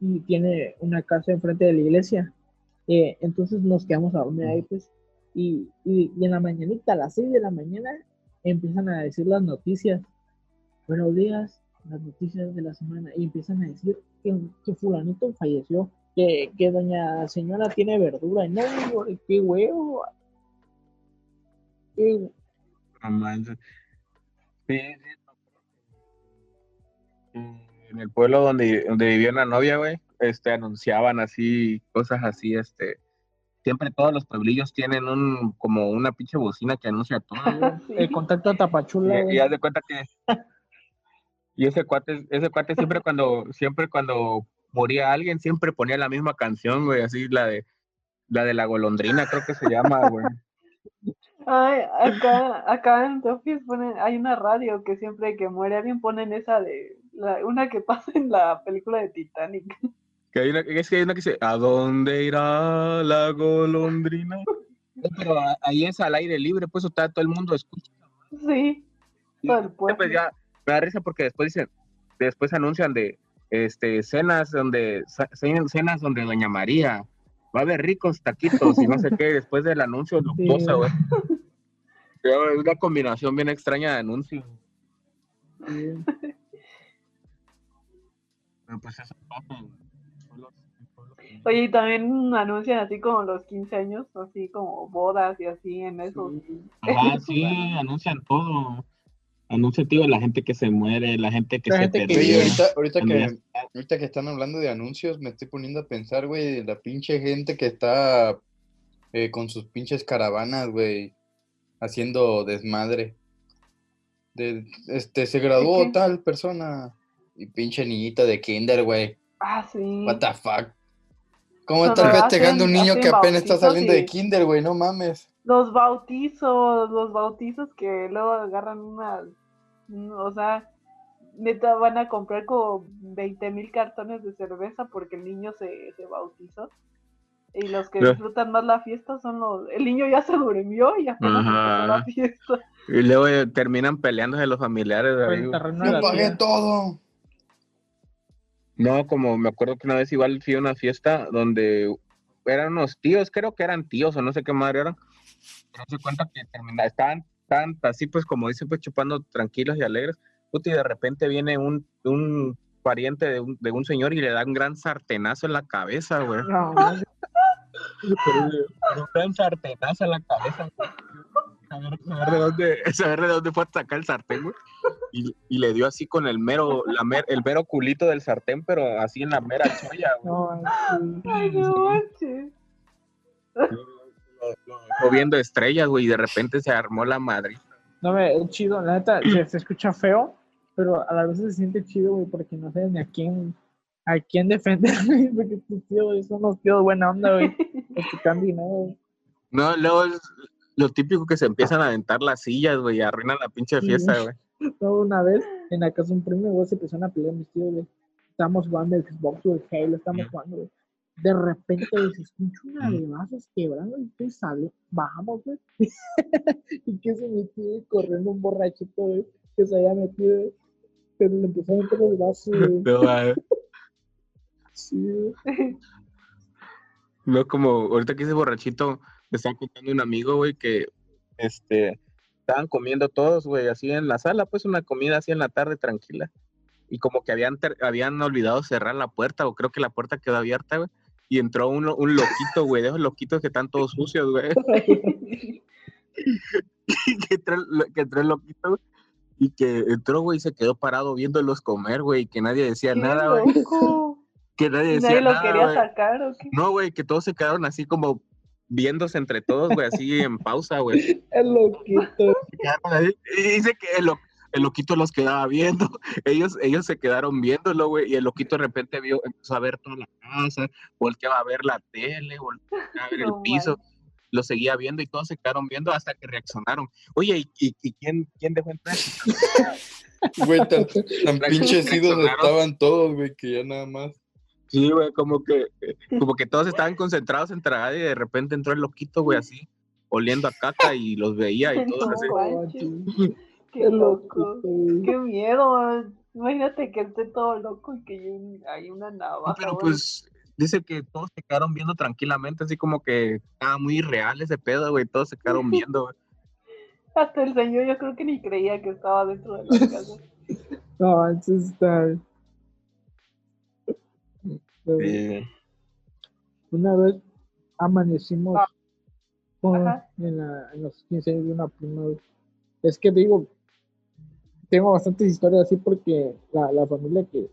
y tiene una casa enfrente de la iglesia. Eh, entonces nos quedamos a dormir ahí, pues. Y, y, en la mañanita, a las 6 de la mañana, empiezan a decir las noticias. Buenos días, las noticias de la semana. Y empiezan a decir que, que fulanito falleció, que, que doña señora tiene verdura. Y no, qué huevo. Qué... Sí, en el pueblo donde, donde vivía una novia, güey, este, anunciaban así, cosas así, este, siempre todos los pueblillos tienen un, como una pinche bocina que anuncia todo, El contacto a Tapachula, Y, y de cuenta que, y ese cuate, ese cuate siempre cuando, siempre cuando moría alguien, siempre ponía la misma canción, güey, así, la de, la de la golondrina, creo que se llama, güey. Ay, acá, acá en Tokio ponen, hay una radio que siempre que muere alguien ponen esa de una que pasa en la película de Titanic. Que hay una, es que hay una que dice, ¿a dónde irá la golondrina? Pero ahí es al aire libre, pues está todo el mundo escucha. Sí, Pues ya me da risa porque después dicen, después anuncian de este escenas donde escenas donde Doña María va a haber ricos taquitos y no sé qué, después del anuncio lujosa, güey. Es una combinación bien extraña de anuncios. pues Oye, y también anuncian así como los 15 años, así como bodas y así en eso. Ah, sí, anuncian todo. Anuncian, tío, la gente que se muere, la gente que se ahorita, ahorita que, ahorita que están hablando de anuncios, me estoy poniendo a pensar, güey, la pinche gente que está eh, con sus pinches caravanas, güey, haciendo desmadre. De, este, se graduó tal persona y pinche niñita de kinder, güey. Ah, sí. What the fuck. ¿Cómo estás festejando un niño que apenas está saliendo de kinder, güey? No mames. Los bautizos, los bautizos que luego agarran una, o sea, neta van a comprar como 20 mil cartones de cerveza porque el niño se, se bautizó. Y los que disfrutan más la fiesta son los... El niño ya se durmió y apenas la fiesta. Y luego eh, terminan peleándose los familiares. Yo pagué todo. No, como me acuerdo que una vez igual fui a una fiesta donde eran unos tíos, creo que eran tíos o no sé qué madre eran. Pero se cuenta que termina, estaban tan así, pues como dicen, pues chupando tranquilos y alegres. y de repente viene un, un pariente de un, de un, señor y le da un gran sartenazo en la cabeza, güey. No, un gran sartenazo en la cabeza. Saber, de dónde, saber de dónde fue a sacar el sartén, güey y, y, le dio así con el mero, la mer, el mero culito del sartén, pero así en la mera cholla, güey. Ay, no Lo, viendo estrellas, güey, y de repente se armó la madre. No, me, es chido, la neta, se, escucha feo, pero a la vez se siente chido, güey, porque no sé ni a quién, a quién defender, porque tus tíos son unos tíos buena onda, güey, dinero. No, luego es lo típico que se empiezan a aventar las sillas, güey, y arruinan la pinche fiesta, güey. una vez en la casa de un primo, güey, se empezaron a pelear mis tíos, güey. Estamos jugando el Xbox el Halo, estamos jugando, güey. De repente escucha una de vasos quebrando y tú sale, bajamos, güey. y que se metió corriendo un borrachito, güey, que se había metido, Pero le empezó a meter los vasos, güey. No, sí, No, como ahorita que ese borrachito me estaba contando un amigo, güey, que este estaban comiendo todos, güey, así en la sala, pues una comida así en la tarde tranquila. Y como que habían, habían olvidado cerrar la puerta, o creo que la puerta quedó abierta, güey. Y entró un, un loquito, güey, de esos loquitos que están todos sucios, güey. que, entró, que entró el loquito, güey. Y que entró, güey, y se quedó parado viéndolos comer, güey, y que nadie decía nada, güey. Que nadie decía nada. ¿Nadie lo quería sacar o qué? No, güey, que todos se quedaron así como viéndose entre todos, güey, así en pausa, güey. El loquito. Y dice que el, loquito los quedaba viendo. Ellos, ellos se quedaron viéndolo, güey, y el loquito de repente vio, empezó a ver toda la casa, volteaba a ver la tele, volteaba a ver el piso. Lo seguía viendo y todos se quedaron viendo hasta que reaccionaron. Oye, ¿y, y, quién, quién dejó entrar? Güey, tan, tan pinches estaban todos, güey, que ya nada más. Sí, güey, como que, como que todos estaban concentrados en tragar y de repente entró el loquito, güey, así, oliendo a caca y los veía y todo así. Qué loco, qué miedo. Imagínate que esté todo loco y que hay una navaja. pero pues, dice que todos se quedaron viendo tranquilamente, así como que estaba muy real ese pedo, güey, todos se quedaron viendo, güey. Hasta el señor yo creo que ni creía que estaba dentro de la casa. no, eso está... Una vez amanecimos ah, en, los 15 años de una prima. Es que digo, tengo bastantes historias así porque la, familia que,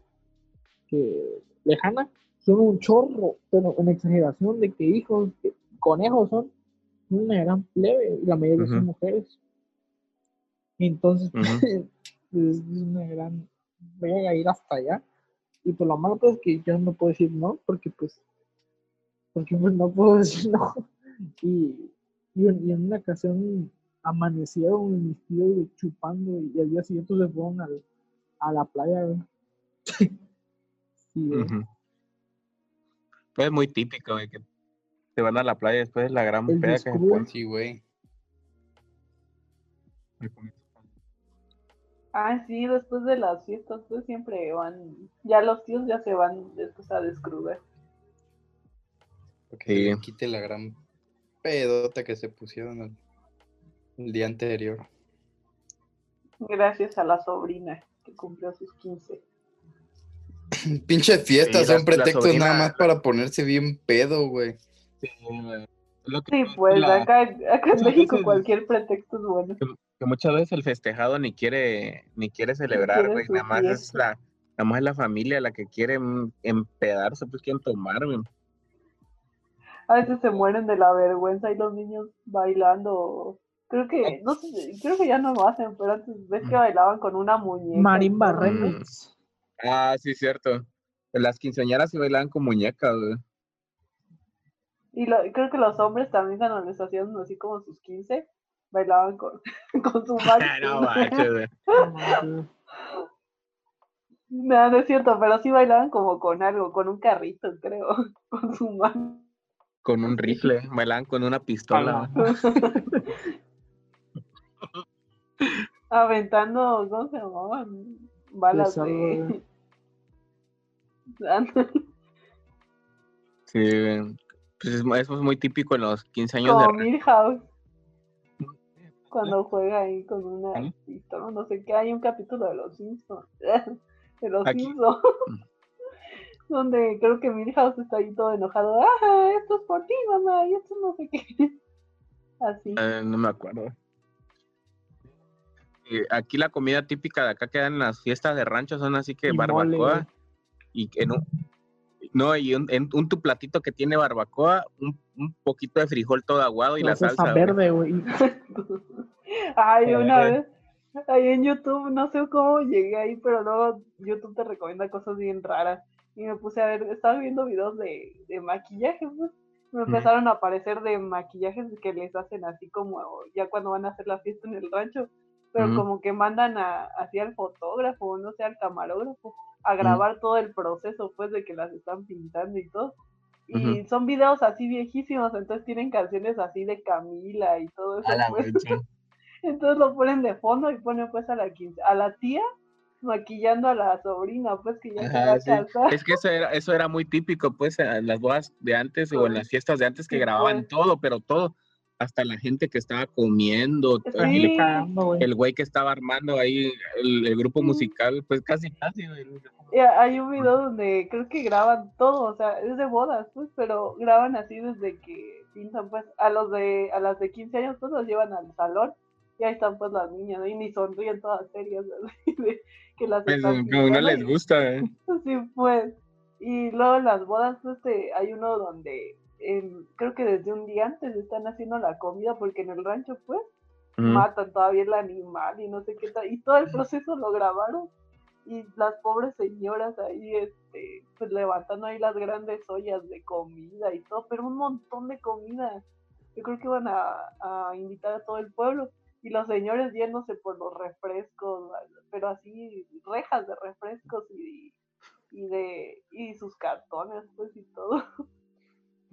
que lejana son un chorro, pero en exageración de que hijos, conejos son una gran plebe y la mayoría son mujeres. Entonces, es una gran voy a ir hasta allá. Y por lo malo pues que yo no puedo decir no, porque pues, porque pues no puedo decir no. Y, y, en una ocasión amanecieron mis tíos chupando y al día siguiente se fueron al, a la playa. sí, pues es muy típico, güey, que se van a la playa después de la gran peda que se Sí, güey. Ah, sí, después de las fiestas, pues siempre van, ya los tíos ya se van después a descruber. Ok, quite la gran pedota que se pusieron el, día anterior. Gracias a la sobrina que cumplió sus 15. Pinche fiestas son pretextos nada más para ponerse bien pedo, güey. Sí, pues acá, acá en México cualquier pretexto es bueno que muchas veces el festejado ni quiere, ni quiere celebrar, güey, nada más es la, nada más es la familia la que quiere empedarse, pues quieren tomar, güey. A veces se mueren de la vergüenza y los niños bailando. Creo que, no sé, creo que ya no lo hacen, pero antes ves que bailaban con una muñeca. Marimba Remix. Ah, sí, cierto. Las quinceañeras se bailaban con muñecas, güey. Y lo, creo que los hombres también cuando les hacían así como sus quince, bailaban con, con su máquina. no, no es cierto, pero sí bailaban como con algo, con un carrito, creo, con su mano. Con un rifle, bailaban con una pistola. Aventando, ¿cómo se llamaban? Balas de... sí, pues eso es muy típico en los 15 años de... Milhouse cuando juega ahí con una pistola, no sé qué, hay un capítulo de Los Simpsons, de Los Simpsons, donde creo que Milhouse está ahí todo enojado, ah, esto es por ti, mamá, y esto no sé qué, así. Eh, no me acuerdo. Aquí la comida típica de acá que dan en las fiestas de rancho son así que barbacoa y que no, no, y un, un, tu platito que tiene barbacoa, un, un poquito de frijol todo aguado y la, salsa. verde, güey. Ay, una vez, ahí en YouTube, no sé cómo llegué ahí, pero luego YouTube te recomienda cosas bien raras. Y me puse a ver, estaba viendo videos de, de maquillaje, pues. Me empezaron a aparecer de maquillajes que les hacen así como ya cuando van a hacer la fiesta en el rancho, pero como que mandan a, así al fotógrafo, no sé, al camarógrafo, a grabar todo el proceso, pues, de que las están pintando y todo. Y son videos así viejísimos, entonces tienen canciones así de Camila y todo eso. Pues. Entonces lo ponen de fondo y ponen pues a la a la tía maquillando a la sobrina, pues que ya se va Es que eso era, eso era muy típico, pues, en las bodas de antes o en las fiestas de antes que grababan pues. todo, pero todo, hasta la gente que estaba comiendo, el, güey que estaba armando ahí el, grupo musical, pues casi casi. hay un video donde creo que graban todo, o sea, es de bodas, pues, pero graban así desde que pintan, pues, a los de, a las de 15 años, pues los llevan al salón y ahí están pues las niñas, y ni sonríen todas serias, que las pues, como no les gusta, ¿eh? Sí, pues. Y luego en las bodas, pues, hay uno donde creo que desde un día antes están haciendo la comida, porque en el rancho, pues, matan todavía el animal y no sé qué tal, y todo el proceso lo grabaron, y las pobres señoras ahí, este, pues levantando ahí las grandes ollas de comida y todo, pero un montón de comida. Yo creo que iban a, a invitar a todo el pueblo y los señores yéndose por los refrescos, pero así rejas de refrescos y, y de y sus cartones pues y todo.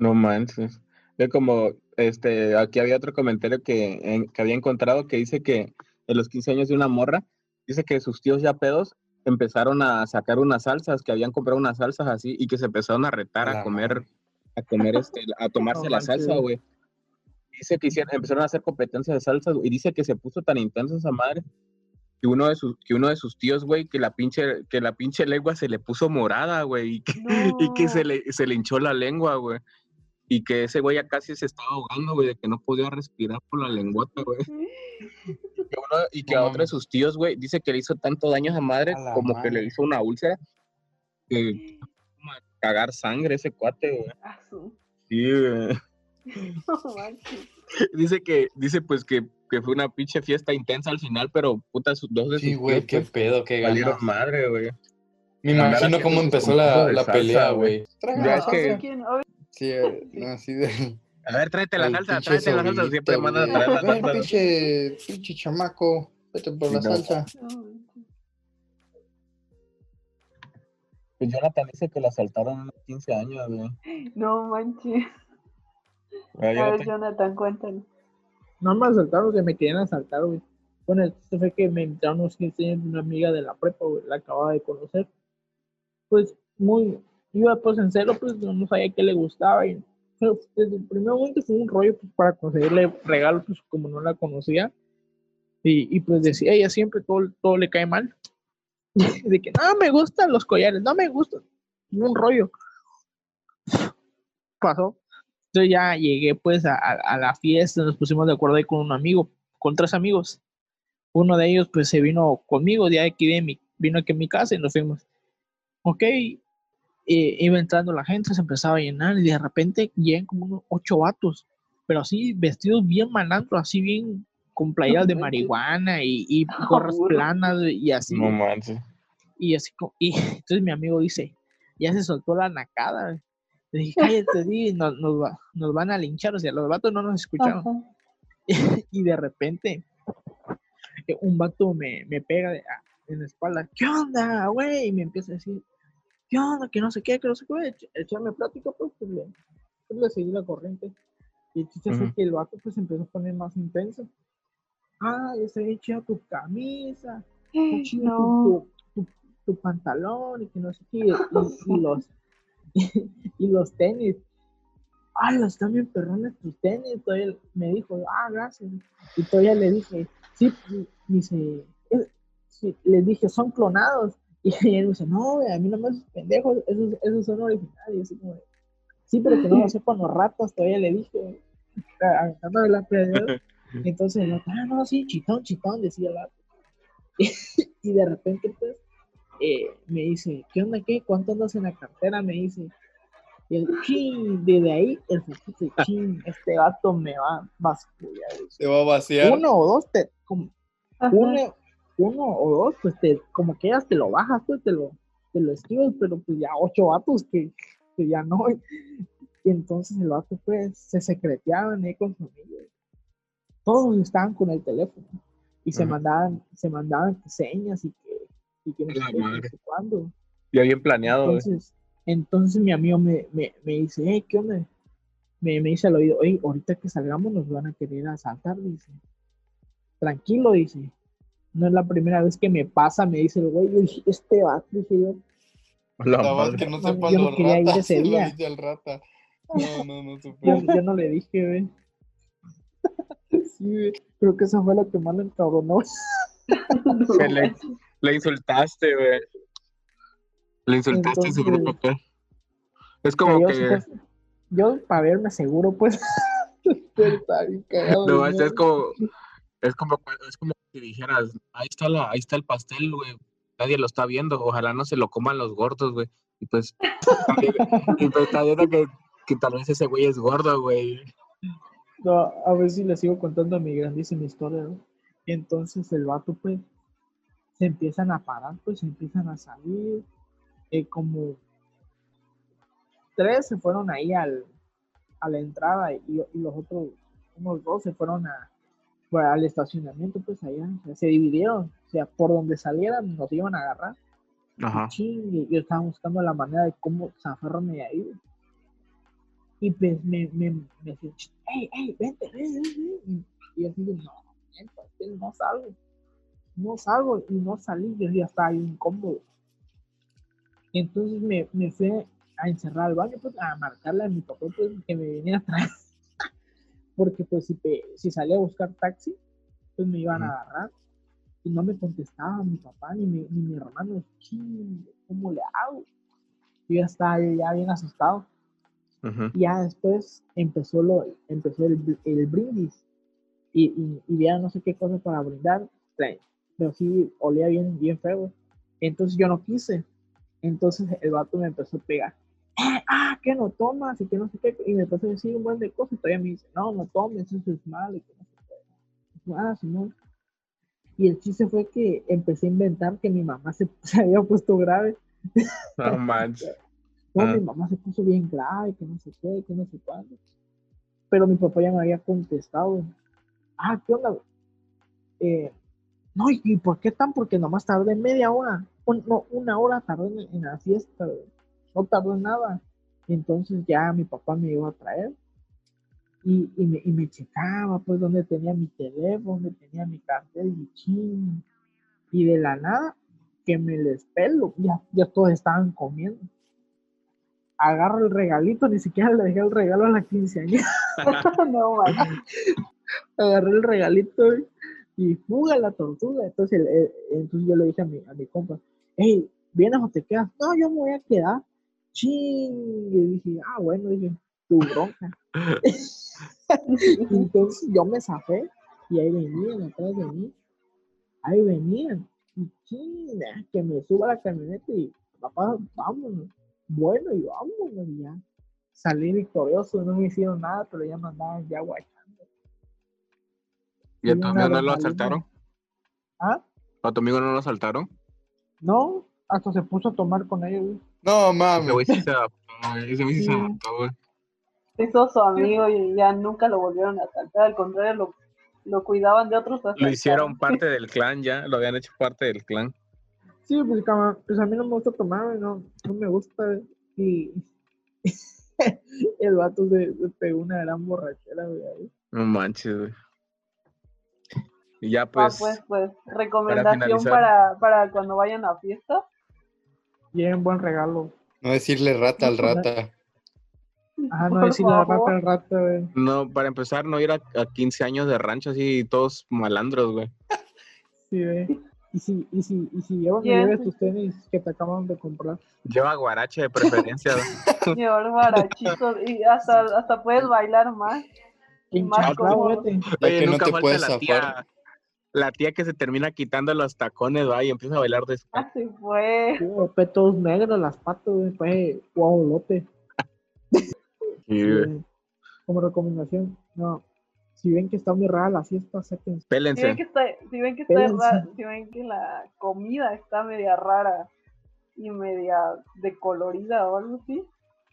No manches. Yo como este aquí había otro comentario que, que había encontrado que dice que en los 15 años de una morra dice que sus tíos ya pedos empezaron a sacar unas salsas, que habían comprado unas salsas así y que se empezaron a retar a, comer, a comer, este, a tomarse la salsa, güey. Dice que hicieron, empezaron a hacer competencias de salsa y dice que se puso tan intenso esa madre que uno de sus, que uno de sus tíos, güey, que la pinche, que la pinche lengua se le puso morada, güey, y que, y que se, le, se le hinchó la lengua, güey. Y que ese güey ya casi se estaba ahogando, güey, de que no podía respirar por la lengüeta, güey. y que a otro de sus tíos, güey, dice que le hizo tanto daño a esa madre como que le hizo una úlcera. Que cagar sangre ese cuate, güey. Sí, güey. dice que, dice pues que, que, fue una pinche fiesta intensa al final, pero puta, sus dos de Sí, güey, qué pues, pedo, qué ganas. madre, güey. Me imagino cómo empezó la, la pelea, güey. Ya es que... Sí, eh, así de... A ver, tráete la salsa, tráete la salsa, siempre mandan a traer la salsa. Pinche, pinche chamaco, vete por la salsa. Pues Jonathan dice que la asaltaron a los 15 años, güey. No manches. A ver, Jonathan, cuéntanos. No me asaltaron, que me querían asaltar, güey. Bueno, esto fue que me invitaron unos 15 años una amiga de la prepa, güey, la acababa de conocer. Pues muy, iba pues en cero, pues no sabía qué le gustaba y pero desde el primer momento fue un rollo pues, para conseguirle regalos, pues como no la conocía. Y, y pues decía, ella siempre todo, todo le cae mal. de que no me gustan los collares, no me gustan. Un rollo. Pasó. Entonces ya llegué pues a, a, la fiesta, nos pusimos de acuerdo ahí con un amigo, con tres amigos. Uno de ellos pues se vino conmigo, de aquí de mi, vino aquí a mi casa y nos fuimos. Ok, iba entrando la gente, se empezaba a llenar y de repente llegan como unos ocho vatos, pero así vestidos bien malandros, así bien con playeras de marihuana y, y gorras planas y así. No manches. Y así, y entonces mi amigo dice, ya se soltó la nacada. Le dije, cállate, di, nos, nos, van a linchar, o sea, los vatos no nos escucharon. y de repente, eh, un vato me, me pega en la espalda, ¿qué onda, güey? Y me empieza a decir, ¿qué onda? Que no sé qué, que no sé qué, echarme plática, pues, pues le, pues le seguí la corriente. Y entonces uh que el vato pues empezó a poner más intenso. Ah, le se hecho tu camisa, no. tu, tu, pantalón y que no sé qué, y, los, y, los tenis. Ah, los están bien perrones tus tenis. Todavía me dijo, ah, gracias. Y todavía le dije, sí, dice, sí, le dije, son clonados. Y él dice, no, a mí no me haces pendejo, esos, esos son originales. Así como, sí, pero que no lo sepan los ratos, todavía le dije, aventando la alrededor. Y entonces, ah, no, sí, chitón, chitón, decía el vato. Y, de repente, pues, eh, me dice, ¿qué onda, qué? ¿Cuánto andas en la cartera? Me dice. Y el ching, desde ahí, el dice, ching, este gato me va a vaciar. Se va a vaciar. Uno o dos, te, como, uno, uno o dos, pues te, como que te lo bajas, pues te lo, te lo esquivas, pero pues ya ocho vatos que, que ya no. Y entonces el vato pues se secreteaban ahí con su amigo. Todos estaban con el teléfono y se mandaban, se mandaban señas y que, y que no sé, cuándo. Ya bien planeado. Entonces, entonces mi amigo me, me, me dice, hey, ¿qué onda? Me, me dice al oído, hey, ahorita que salgamos nos van a querer asaltar, dice. Tranquilo, dice no es la primera vez que me pasa, me dice el güey, yo dije, este va, dije yo. La que no sepa yo no quería ir ese día. rata. No, no, no yo, yo, no le dije, güey. sí, creo que eso fue lo que más le encabronó. le, le insultaste, güey. Le insultaste a su grupo, ¿qué? Es como que... Yo, para verme seguro, pues... no, es como es como, es como si dijeras, ahí está, la, ahí está el pastel, güey. Nadie lo está viendo. Ojalá no se lo coman los gordos, güey. Y pues, y pues está viendo que, que tal vez ese güey es gordo, güey. A ver si le sigo contando mi grandísima historia, ¿no? Y entonces el vato, pues, se empiezan a parar, pues, se empiezan a salir. Eh, como tres se fueron ahí al, a la entrada y, y los otros, unos dos se fueron a, al estacionamiento, pues allá, se dividieron, o sea, por donde salieran nos iban a agarrar. Ajá. Y yo estaba buscando la manera de cómo zafarme de ahí. Y pues me, me, me decía, hey, hey, vente, vente, vente. Y yo dije, no, no salgo. no salgo y no salí, yo ya estaba ahí incómodo. Entonces me, me fui a encerrar al baño, pues, a marcarle a mi papá pues, que me venía atrás. Porque pues si, si salía a buscar taxi, pues me iban a agarrar. Y no me contestaba mi papá ni mi, ni mi hermano. ¿Cómo le hago? Yo ya estaba ya bien asustado. Y ya después empezó, lo, empezó el, el brindis. Y, y, y, ya no sé qué cosa para brindar. Pero sí olía bien, bien feo. Entonces yo no quise. Entonces el vato me empezó a pegar. Eh, ah, que no tomas y que no sé qué. Y me empezó a decir un buen de cosas. Y todavía me dice, no, no tomes, eso es malo. Y que no sé qué. Ah, no. Y el chiste fue que empecé a inventar que mi mamá se, se había puesto grave. No manches. No, mi ah. mamá se puso bien grave, que no sé qué, que no sé cuándo. Pero mi papá ya me había contestado. Ah, ¿qué onda? Eh, no, ¿y por qué tan? Porque nomás tardé media hora no, una hora tardó en, la fiesta, no tardó nada. Entonces ya mi papá me iba a traer y, y, me, y me checaba, pues, donde tenía mi teléfono, donde tenía mi cartel y ching. Y de la nada, que me les pelo, ya, ya todos estaban comiendo. Agarro el regalito, ni siquiera le dejé el regalo a la quinceañera. no, Agarré el regalito y fuga la tortuga. Entonces, entonces yo le dije a mi, a mi compa, hey, ¿vienes o te quedas? No, yo me voy a quedar. Ching. Y dije, ah, bueno, dije, tu bronca. Entonces yo me zafé y ahí venían atrás de mí. Ahí venían. Y ching, que me suba la camioneta y papá, vámonos. Bueno, y vámonos y ya. Salí victorioso, no me hicieron nada, pero ya me andaban ya guachando. ¿Y a tu amigo no lo asaltaron? ¿Ah? ¿A tu amigo no lo asaltaron? No, hasta se puso a tomar con ellos, No, mames. Ese güey sí se adaptó, Ese güey sí se adaptó, güey. Hizo su amigo y ya nunca lo volvieron a asaltar. Al contrario, lo, lo cuidaban de otros Lo hicieron parte del clan ya, lo habían hecho parte del clan. Sí, pues, pues a mí no me gusta tomar, no, no me gusta. Y el vato se, pegó una gran borrachera, güey. No manches, güey. Y ya ah, pues. pues, pues, recomendación para, para, cuando vayan a fiesta. Bien, buen regalo. No decirle rata al rata. Ah, no decirle rata al rata, güey. No, para empezar, no ir a, a 15 años de rancho así, todos malandros, güey. Sí, güey. Y si, y si, y si llevas, lleves tus tenis que te acaban de comprar. Lleva guarache de preferencia. Lleva guarachitos y hasta, hasta puedes bailar más. Y más. Oye, no te puedes zafar la tía que se termina quitando los tacones, va, y empieza a bailar después. Así fue. petos negros, las patas, fue guau, Sí, Como recomendación, no. Si ven que está muy rara la fiesta, séquense. Pélense. Si ven que está, si ven que está rara, si ven que la comida está media rara y media decolorida o algo así,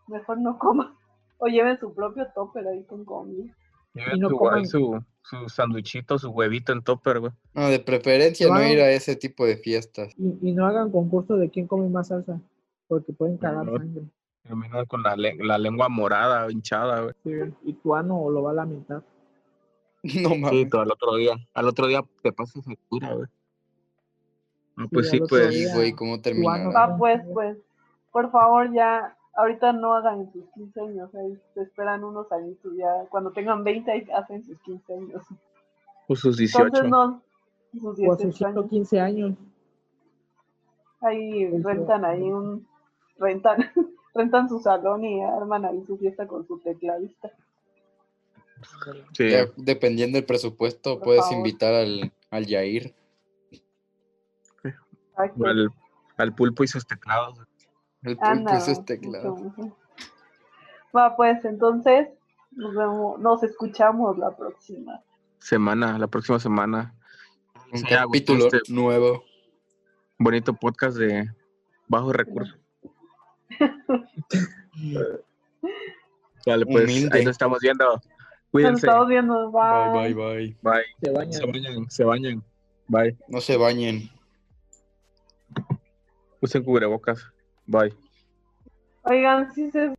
mejor no coman. O lleven su propio topper ahí con comida. Lleven no su, su sandwichito, su huevito en topper, güey. No, de preferencia no, ir a ese tipo de fiestas. Y, no hagan concurso de quién come más salsa, porque pueden cagar sangre. Terminar con la, la, lengua morada, hinchada, güey. Sí, y tu ano lo va a lamentar. No mames. Sí, al otro día. Al otro día te pasas factura, güey. No, pues sí, pues. güey, ¿cómo termina? Ah, pues, pues. Por favor, ya ahorita no hagan sus 15 años, se esperan unos añitos ya. Cuando tengan 20 hacen sus 15 años. O sus 18. Entonces no, sus 18 años. 15 años. Ahí rentan ahí un, rentan, rentan su salón y arman ahí su fiesta con su tecladista. Sí. dependiendo del presupuesto, puedes invitar al, al Yair. Al, al pulpo y sus teclados. El pulpo es teclado. Va, pues entonces nos vemos, nos escuchamos la próxima semana, la próxima semana. Un capítulo este nuevo. Bonito podcast de bajos recursos. Vale, pues ahí nos estamos viendo. Cuídense. Nos estamos viendo. Bye. Bye, bye, bye. Se bañan. Se bañan. Se bañan. Bye. No se bañen. Usen cubrebocas. Bye. Oigan, sí se